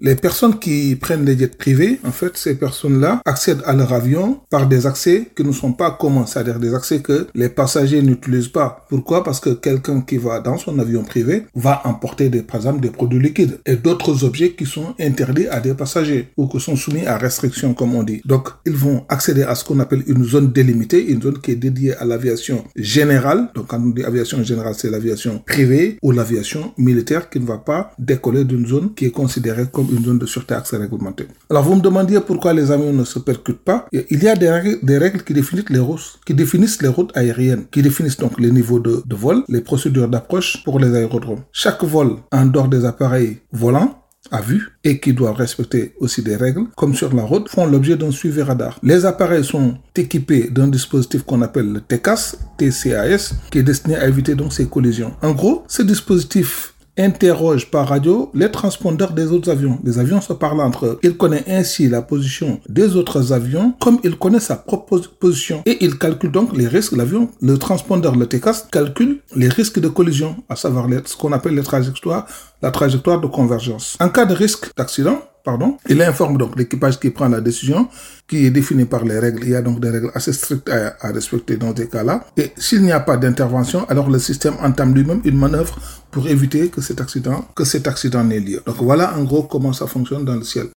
Les personnes qui prennent les jets privés, en fait, ces personnes-là accèdent à leur avion par des accès qui ne sont pas communs, c'est-à-dire des accès que les passagers n'utilisent pas. Pourquoi? Parce que quelqu'un qui va dans son avion privé va emporter, des, par exemple, des produits liquides et d'autres objets qui sont interdits à des passagers ou qui sont soumis à restriction, comme on dit. Donc, ils vont accéder à ce qu'on appelle une zone délimitée, une zone qui est dédiée à l'aviation générale. Donc, quand on dit aviation générale, c'est l'aviation privée ou l'aviation militaire qui ne va pas décoller d'une zone qui est considérée comme une zone de sûreté accès réglementé. Alors vous me demandiez pourquoi les avions ne se percutent pas. Il y a des règles, qui définissent les routes, qui les routes aériennes, qui définissent donc les niveaux de, de vol, les procédures d'approche pour les aérodromes. Chaque vol en dehors des appareils volants à vue et qui doivent respecter aussi des règles, comme sur la route, font l'objet d'un suivi radar. Les appareils sont équipés d'un dispositif qu'on appelle le TCAS, TCAS, qui est destiné à éviter donc ces collisions. En gros, ce dispositif interroge par radio les transpondeurs des autres avions. Les avions se parlent entre eux. Il connaît ainsi la position des autres avions comme il connaît sa propre position. Et il calcule donc les risques. L'avion, le transpondeur, le TCAS, calcule les risques de collision, à savoir ce qu'on appelle les la trajectoire de convergence. En cas de risque d'accident, il informe donc l'équipage qui prend la décision, qui est définie par les règles. Il y a donc des règles assez strictes à, à respecter dans ces cas-là. Et s'il n'y a pas d'intervention, alors le système entame lui-même une manœuvre pour éviter que cet accident, que cet accident n'ait lieu. Donc voilà en gros comment ça fonctionne dans le ciel.